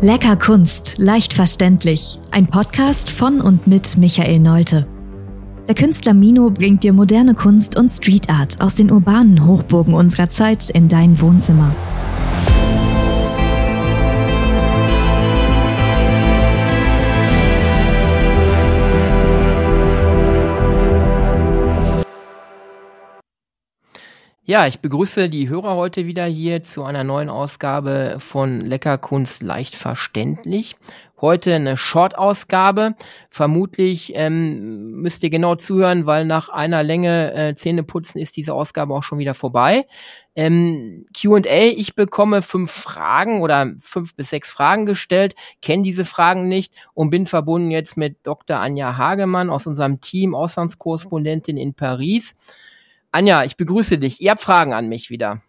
Lecker Kunst, leicht verständlich. Ein Podcast von und mit Michael Neute. Der Künstler Mino bringt dir moderne Kunst und Street Art aus den urbanen Hochburgen unserer Zeit in dein Wohnzimmer. Ja, ich begrüße die Hörer heute wieder hier zu einer neuen Ausgabe von Leckerkunst leicht verständlich. Heute eine Short-Ausgabe. Vermutlich ähm, müsst ihr genau zuhören, weil nach einer Länge äh, Zähne putzen ist diese Ausgabe auch schon wieder vorbei. Ähm, Q&A, ich bekomme fünf Fragen oder fünf bis sechs Fragen gestellt, kenne diese Fragen nicht und bin verbunden jetzt mit Dr. Anja Hagemann aus unserem Team, Auslandskorrespondentin in Paris. Anja, ich begrüße dich. Ihr habt Fragen an mich wieder.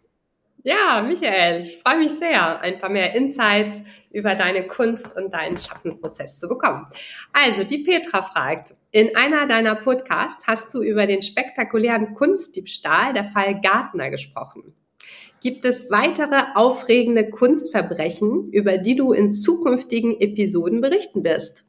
Ja, Michael, ich freue mich sehr, ein paar mehr Insights über deine Kunst und deinen Schaffensprozess zu bekommen. Also, die Petra fragt, in einer deiner Podcasts hast du über den spektakulären Kunstdiebstahl der Fall Gartner gesprochen. Gibt es weitere aufregende Kunstverbrechen, über die du in zukünftigen Episoden berichten wirst?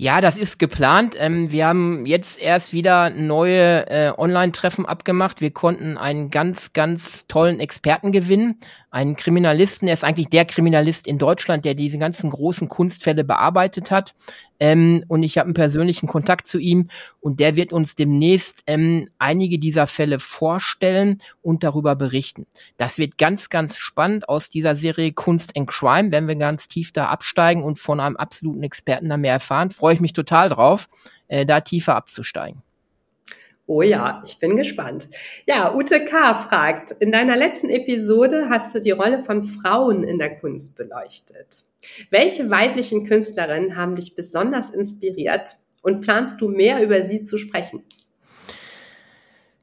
Ja, das ist geplant. Ähm, wir haben jetzt erst wieder neue äh, Online-Treffen abgemacht. Wir konnten einen ganz, ganz tollen Experten gewinnen, einen Kriminalisten. Er ist eigentlich der Kriminalist in Deutschland, der diese ganzen großen Kunstfälle bearbeitet hat. Ähm, und ich habe einen persönlichen Kontakt zu ihm und der wird uns demnächst ähm, einige dieser Fälle vorstellen und darüber berichten. Das wird ganz, ganz spannend aus dieser Serie Kunst and Crime, wenn wir ganz tief da absteigen und von einem absoluten Experten da mehr erfahren. Freue ich mich total drauf, äh, da tiefer abzusteigen. Oh ja, ich bin gespannt. Ja, Ute K. fragt, in deiner letzten Episode hast du die Rolle von Frauen in der Kunst beleuchtet. Welche weiblichen Künstlerinnen haben dich besonders inspiriert und planst du mehr über sie zu sprechen?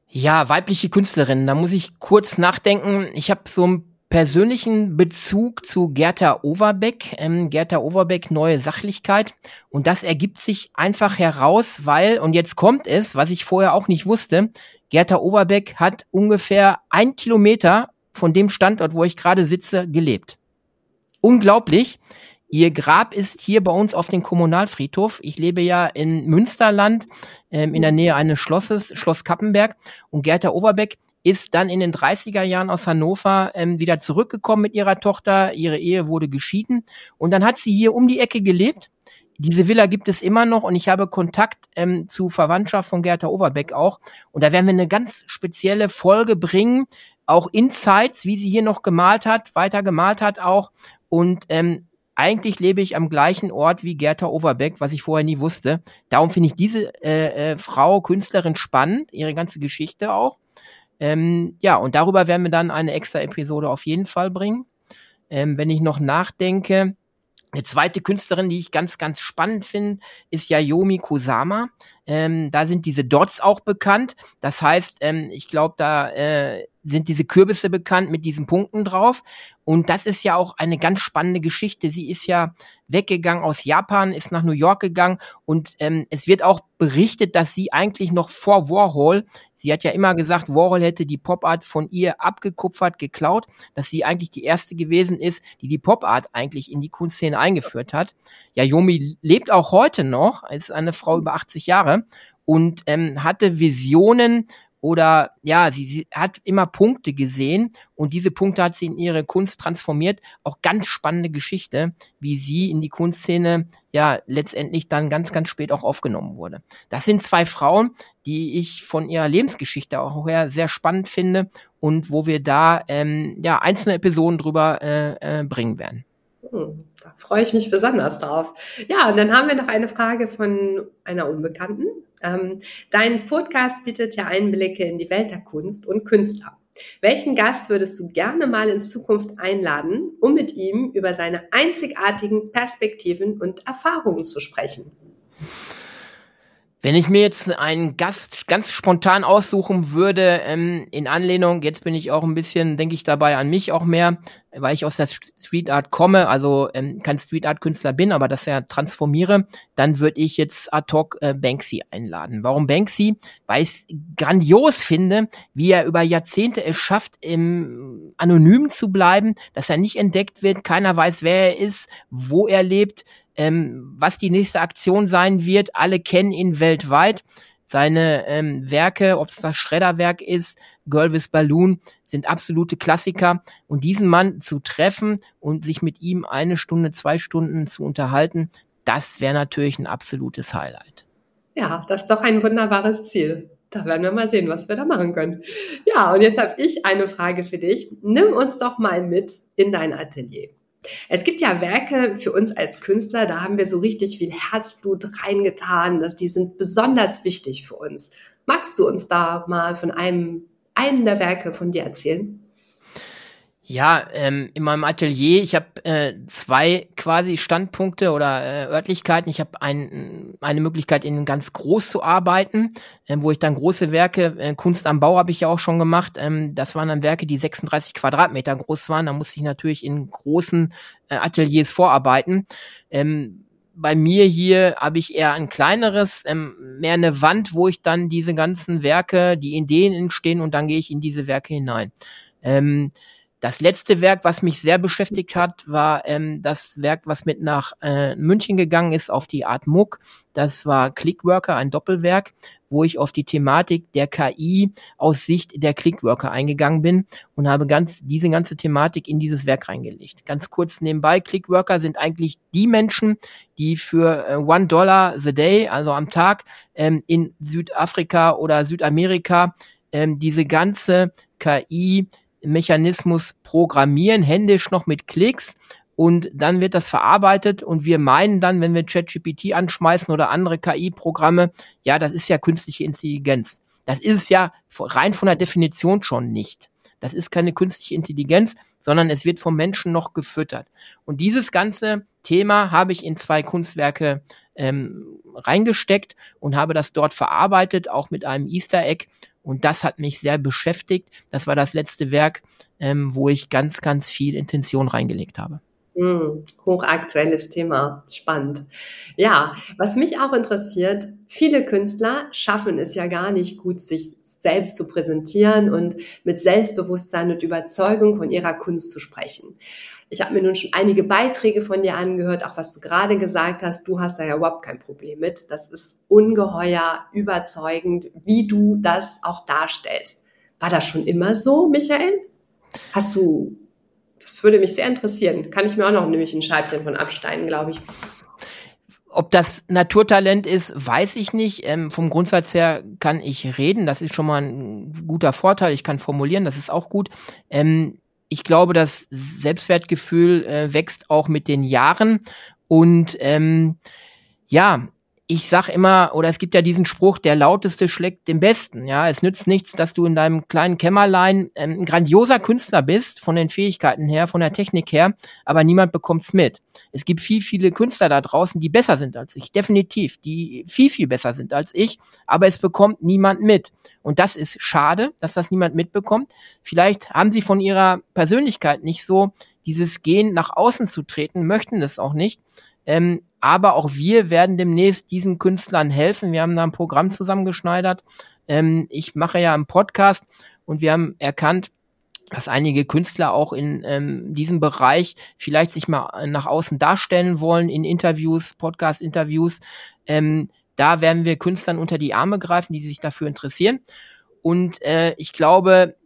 Ja, weibliche Künstlerinnen, da muss ich kurz nachdenken. Ich habe so einen persönlichen Bezug zu Gerda Overbeck. Ähm, Gerda Overbeck, neue Sachlichkeit. Und das ergibt sich einfach heraus, weil, und jetzt kommt es, was ich vorher auch nicht wusste, Gerda Overbeck hat ungefähr ein Kilometer von dem Standort, wo ich gerade sitze, gelebt unglaublich. Ihr Grab ist hier bei uns auf dem Kommunalfriedhof. Ich lebe ja in Münsterland, ähm, in der Nähe eines Schlosses, Schloss Kappenberg. Und Gerda Overbeck ist dann in den 30er Jahren aus Hannover ähm, wieder zurückgekommen mit ihrer Tochter. Ihre Ehe wurde geschieden. Und dann hat sie hier um die Ecke gelebt. Diese Villa gibt es immer noch und ich habe Kontakt ähm, zu Verwandtschaft von Gerda Overbeck auch. Und da werden wir eine ganz spezielle Folge bringen, auch Insights, wie sie hier noch gemalt hat, weiter gemalt hat auch und ähm, eigentlich lebe ich am gleichen Ort wie Gerda Overbeck, was ich vorher nie wusste. Darum finde ich diese äh, äh, Frau, Künstlerin spannend, ihre ganze Geschichte auch. Ähm, ja, und darüber werden wir dann eine extra Episode auf jeden Fall bringen. Ähm, wenn ich noch nachdenke, eine zweite Künstlerin, die ich ganz, ganz spannend finde, ist Yayomi Kusama. Ähm, da sind diese Dots auch bekannt. Das heißt, ähm, ich glaube, da äh, sind diese Kürbisse bekannt mit diesen Punkten drauf. Und das ist ja auch eine ganz spannende Geschichte. Sie ist ja weggegangen aus Japan, ist nach New York gegangen und ähm, es wird auch berichtet, dass sie eigentlich noch vor Warhol, sie hat ja immer gesagt, Warhol hätte die Pop-Art von ihr abgekupfert, geklaut, dass sie eigentlich die erste gewesen ist, die die Pop-Art eigentlich in die Kunstszene eingeführt hat. Ja, Yomi lebt auch heute noch, ist eine Frau über 80 Jahre und ähm, hatte Visionen oder ja, sie, sie hat immer Punkte gesehen und diese Punkte hat sie in ihre Kunst transformiert. Auch ganz spannende Geschichte, wie sie in die Kunstszene ja letztendlich dann ganz, ganz spät auch aufgenommen wurde. Das sind zwei Frauen, die ich von ihrer Lebensgeschichte auch her sehr spannend finde und wo wir da ähm, ja einzelne Episoden drüber äh, äh, bringen werden. Hm, da freue ich mich besonders drauf. Ja, und dann haben wir noch eine Frage von einer Unbekannten. Ähm, dein Podcast bietet ja Einblicke in die Welt der Kunst und Künstler. Welchen Gast würdest du gerne mal in Zukunft einladen, um mit ihm über seine einzigartigen Perspektiven und Erfahrungen zu sprechen? Wenn ich mir jetzt einen Gast ganz spontan aussuchen würde, ähm, in Anlehnung, jetzt bin ich auch ein bisschen, denke ich dabei an mich auch mehr, weil ich aus der Street Art komme, also ähm, kein Street Art Künstler bin, aber das ja transformiere, dann würde ich jetzt ad hoc äh, Banksy einladen. Warum Banksy? Weil ich grandios finde, wie er über Jahrzehnte es schafft, im anonym zu bleiben, dass er nicht entdeckt wird, keiner weiß, wer er ist, wo er lebt, ähm, was die nächste Aktion sein wird. Alle kennen ihn weltweit. Seine ähm, Werke, ob es das Schredderwerk ist, Girl with Balloon, sind absolute Klassiker. Und diesen Mann zu treffen und sich mit ihm eine Stunde, zwei Stunden zu unterhalten, das wäre natürlich ein absolutes Highlight. Ja, das ist doch ein wunderbares Ziel. Da werden wir mal sehen, was wir da machen können. Ja, und jetzt habe ich eine Frage für dich. Nimm uns doch mal mit in dein Atelier. Es gibt ja Werke für uns als Künstler, da haben wir so richtig viel Herzblut reingetan, dass die sind besonders wichtig für uns. Magst du uns da mal von einem, einen der Werke von dir erzählen? Ja, ähm, in meinem Atelier, ich habe äh, zwei quasi Standpunkte oder äh, Örtlichkeiten. Ich habe ein, eine Möglichkeit, in ganz groß zu arbeiten, äh, wo ich dann große Werke, äh, Kunst am Bau habe ich ja auch schon gemacht. Ähm, das waren dann Werke, die 36 Quadratmeter groß waren. Da musste ich natürlich in großen äh, Ateliers vorarbeiten. Ähm, bei mir hier habe ich eher ein kleineres, ähm, mehr eine Wand, wo ich dann diese ganzen Werke, die Ideen entstehen und dann gehe ich in diese Werke hinein. Ähm, das letzte Werk, was mich sehr beschäftigt hat, war ähm, das Werk, was mit nach äh, München gegangen ist auf die Art Muck. Das war Clickworker, ein Doppelwerk, wo ich auf die Thematik der KI aus Sicht der Clickworker eingegangen bin und habe ganz diese ganze Thematik in dieses Werk reingelegt. Ganz kurz nebenbei, Clickworker sind eigentlich die Menschen, die für äh, One Dollar the Day, also am Tag, ähm, in Südafrika oder Südamerika ähm, diese ganze KI Mechanismus programmieren, händisch noch mit Klicks und dann wird das verarbeitet und wir meinen dann, wenn wir ChatGPT anschmeißen oder andere KI-Programme, ja, das ist ja künstliche Intelligenz. Das ist ja rein von der Definition schon nicht. Das ist keine künstliche Intelligenz, sondern es wird vom Menschen noch gefüttert. Und dieses ganze Thema habe ich in zwei Kunstwerke ähm, reingesteckt und habe das dort verarbeitet, auch mit einem Easter Egg. Und das hat mich sehr beschäftigt. Das war das letzte Werk, ähm, wo ich ganz, ganz viel Intention reingelegt habe. Hm, hochaktuelles Thema, spannend. Ja, was mich auch interessiert, viele Künstler schaffen es ja gar nicht gut, sich selbst zu präsentieren und mit Selbstbewusstsein und Überzeugung von ihrer Kunst zu sprechen. Ich habe mir nun schon einige Beiträge von dir angehört, auch was du gerade gesagt hast. Du hast da ja überhaupt kein Problem mit. Das ist ungeheuer überzeugend, wie du das auch darstellst. War das schon immer so, Michael? Hast du, das würde mich sehr interessieren. Kann ich mir auch noch nämlich ein Scheibchen von absteigen, glaube ich. Ob das Naturtalent ist, weiß ich nicht. Ähm, vom Grundsatz her kann ich reden. Das ist schon mal ein guter Vorteil. Ich kann formulieren, das ist auch gut. Ähm, ich glaube, das Selbstwertgefühl äh, wächst auch mit den Jahren. Und ähm, ja, ich sag immer, oder es gibt ja diesen Spruch, der lauteste schlägt den besten. Ja, es nützt nichts, dass du in deinem kleinen Kämmerlein ähm, ein grandioser Künstler bist, von den Fähigkeiten her, von der Technik her, aber niemand bekommt's mit. Es gibt viel, viele Künstler da draußen, die besser sind als ich, definitiv, die viel, viel besser sind als ich, aber es bekommt niemand mit. Und das ist schade, dass das niemand mitbekommt. Vielleicht haben sie von ihrer Persönlichkeit nicht so dieses Gehen nach außen zu treten, möchten es auch nicht. Ähm, aber auch wir werden demnächst diesen Künstlern helfen. Wir haben da ein Programm zusammengeschneidert. Ähm, ich mache ja einen Podcast und wir haben erkannt, dass einige Künstler auch in ähm, diesem Bereich vielleicht sich mal nach außen darstellen wollen in Interviews, Podcast-Interviews. Ähm, da werden wir Künstlern unter die Arme greifen, die sich dafür interessieren. Und äh, ich glaube,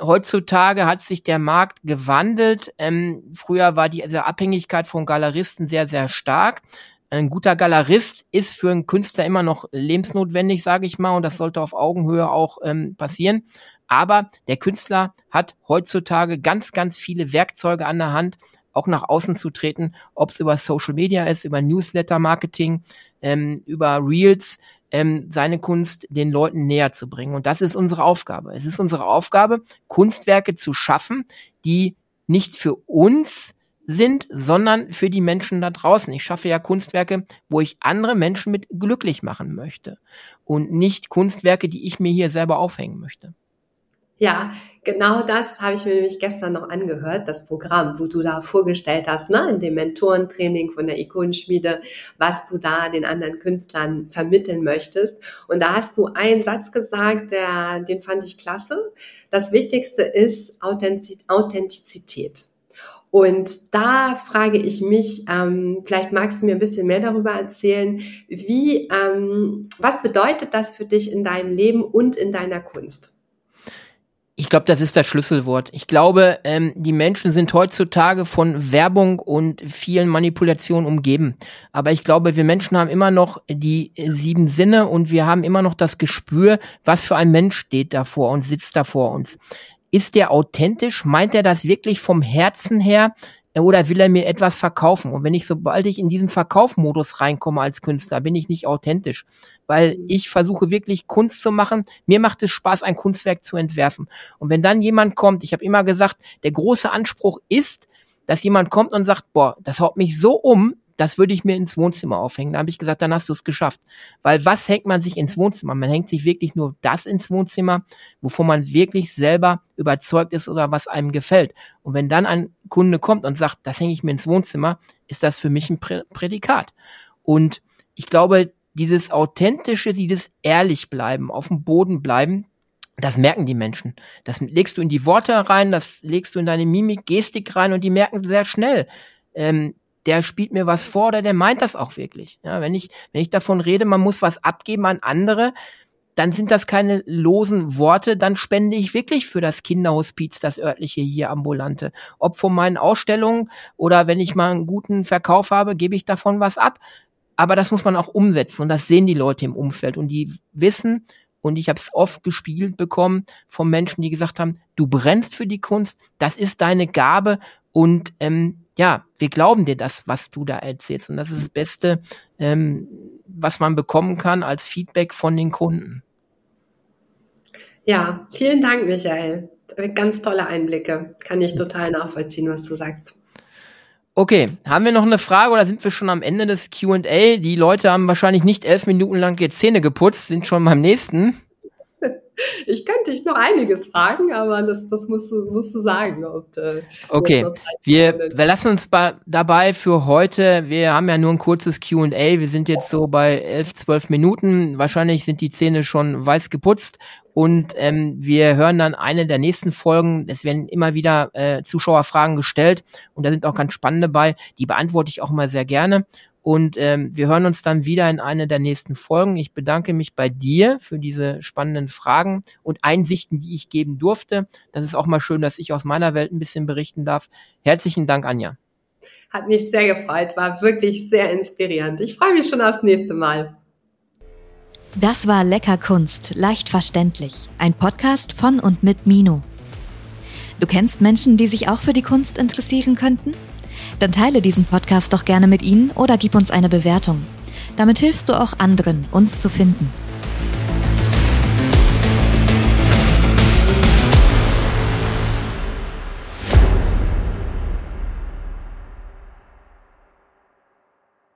heutzutage hat sich der Markt gewandelt. Ähm, früher war diese Abhängigkeit von Galeristen sehr, sehr stark. Ein guter Galerist ist für einen Künstler immer noch lebensnotwendig, sage ich mal, und das sollte auf Augenhöhe auch ähm, passieren. Aber der Künstler hat heutzutage ganz, ganz viele Werkzeuge an der Hand, auch nach außen zu treten, ob es über Social Media ist, über Newsletter-Marketing, ähm, über Reels, ähm, seine Kunst den Leuten näher zu bringen. Und das ist unsere Aufgabe. Es ist unsere Aufgabe, Kunstwerke zu schaffen, die nicht für uns sind, sondern für die Menschen da draußen. Ich schaffe ja Kunstwerke, wo ich andere Menschen mit glücklich machen möchte und nicht Kunstwerke, die ich mir hier selber aufhängen möchte. Ja, genau das habe ich mir nämlich gestern noch angehört, das Programm, wo du da vorgestellt hast, ne, in dem Mentorentraining von der Ikonenschmiede, was du da den anderen Künstlern vermitteln möchtest. Und da hast du einen Satz gesagt, der, den fand ich klasse. Das Wichtigste ist Authentizität. Und da frage ich mich, ähm, vielleicht magst du mir ein bisschen mehr darüber erzählen, wie, ähm, was bedeutet das für dich in deinem Leben und in deiner Kunst? Ich glaube, das ist das Schlüsselwort. Ich glaube, ähm, die Menschen sind heutzutage von Werbung und vielen Manipulationen umgeben. Aber ich glaube, wir Menschen haben immer noch die sieben Sinne und wir haben immer noch das Gespür, was für ein Mensch steht da vor uns, sitzt da vor uns. Ist der authentisch? Meint er das wirklich vom Herzen her? Oder will er mir etwas verkaufen? Und wenn ich, sobald ich in diesen Verkaufmodus reinkomme als Künstler, bin ich nicht authentisch. Weil ich versuche wirklich Kunst zu machen. Mir macht es Spaß, ein Kunstwerk zu entwerfen. Und wenn dann jemand kommt, ich habe immer gesagt, der große Anspruch ist, dass jemand kommt und sagt, boah, das haut mich so um, das würde ich mir ins Wohnzimmer aufhängen. Da habe ich gesagt, dann hast du es geschafft. Weil was hängt man sich ins Wohnzimmer? Man hängt sich wirklich nur das ins Wohnzimmer, wovon man wirklich selber überzeugt ist oder was einem gefällt. Und wenn dann ein Kunde kommt und sagt, das hänge ich mir ins Wohnzimmer, ist das für mich ein Prä Prädikat. Und ich glaube, dieses authentische, dieses ehrlich bleiben, auf dem Boden bleiben, das merken die Menschen. Das legst du in die Worte rein, das legst du in deine Mimik, Gestik rein und die merken sehr schnell, ähm, der spielt mir was vor oder der meint das auch wirklich. Ja, wenn ich, wenn ich davon rede, man muss was abgeben an andere, dann sind das keine losen Worte, dann spende ich wirklich für das Kinderhospiz, das örtliche hier ambulante. Ob von meinen Ausstellungen oder wenn ich mal einen guten Verkauf habe, gebe ich davon was ab. Aber das muss man auch umsetzen und das sehen die Leute im Umfeld und die wissen, und ich habe es oft gespiegelt bekommen von Menschen, die gesagt haben, du brennst für die Kunst, das ist deine Gabe und ähm, ja, wir glauben dir das, was du da erzählst. Und das ist das Beste, ähm, was man bekommen kann als Feedback von den Kunden. Ja, vielen Dank, Michael. Ganz tolle Einblicke. Kann ich total nachvollziehen, was du sagst. Okay, haben wir noch eine Frage oder sind wir schon am Ende des QA? Die Leute haben wahrscheinlich nicht elf Minuten lang die Zähne geputzt, sind schon beim nächsten. Ich könnte dich noch einiges fragen, aber das, das musst, du, musst du sagen. Ob, äh, okay, wir, wir lassen uns dabei für heute, wir haben ja nur ein kurzes Q&A, wir sind jetzt so bei elf, zwölf Minuten, wahrscheinlich sind die Zähne schon weiß geputzt und ähm, wir hören dann eine der nächsten Folgen. Es werden immer wieder äh, Zuschauerfragen gestellt und da sind auch ganz spannende bei. Die beantworte ich auch mal sehr gerne. Und ähm, wir hören uns dann wieder in einer der nächsten Folgen. Ich bedanke mich bei dir für diese spannenden Fragen und Einsichten, die ich geben durfte. Das ist auch mal schön, dass ich aus meiner Welt ein bisschen berichten darf. Herzlichen Dank, Anja. Hat mich sehr gefreut, war wirklich sehr inspirierend. Ich freue mich schon aufs nächste Mal. Das war Lecker Kunst, leicht verständlich. Ein Podcast von und mit Mino. Du kennst Menschen, die sich auch für die Kunst interessieren könnten? Dann teile diesen Podcast doch gerne mit ihnen oder gib uns eine Bewertung. Damit hilfst du auch anderen, uns zu finden.